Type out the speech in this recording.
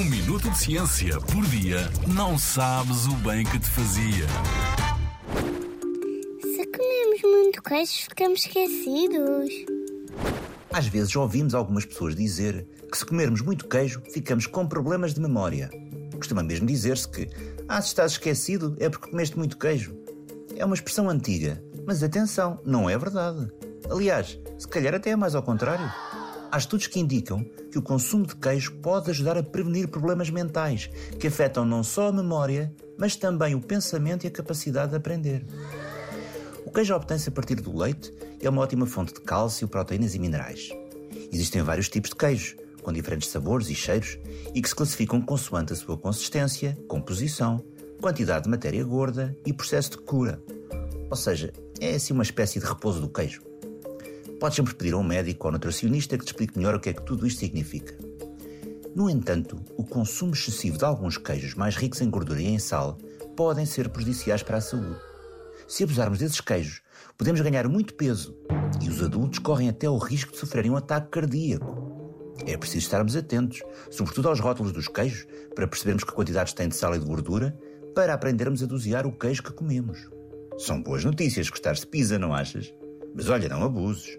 Um minuto de ciência por dia não sabes o bem que te fazia. Se comemos muito queijo, ficamos esquecidos. Às vezes ouvimos algumas pessoas dizer que se comermos muito queijo, ficamos com problemas de memória. Costuma mesmo dizer-se que, ah, se estás esquecido é porque comeste muito queijo. É uma expressão antiga, mas atenção, não é verdade. Aliás, se calhar até é mais ao contrário. Há estudos que indicam que o consumo de queijo pode ajudar a prevenir problemas mentais que afetam não só a memória, mas também o pensamento e a capacidade de aprender. O queijo obtém-se a partir do leite e é uma ótima fonte de cálcio, proteínas e minerais. Existem vários tipos de queijo, com diferentes sabores e cheiros, e que se classificam consoante a sua consistência, composição, quantidade de matéria gorda e processo de cura. Ou seja, é assim uma espécie de repouso do queijo. Podes sempre pedir a um médico ou nutricionista que te explique melhor o que é que tudo isto significa. No entanto, o consumo excessivo de alguns queijos mais ricos em gordura e em sal podem ser prejudiciais para a saúde. Se abusarmos desses queijos, podemos ganhar muito peso e os adultos correm até o risco de sofrerem um ataque cardíaco. É preciso estarmos atentos, sobretudo aos rótulos dos queijos, para percebermos que quantidades têm de sal e de gordura, para aprendermos a dosear o queijo que comemos. São boas notícias gostar de pizza, não achas? Mas olha, não abuses.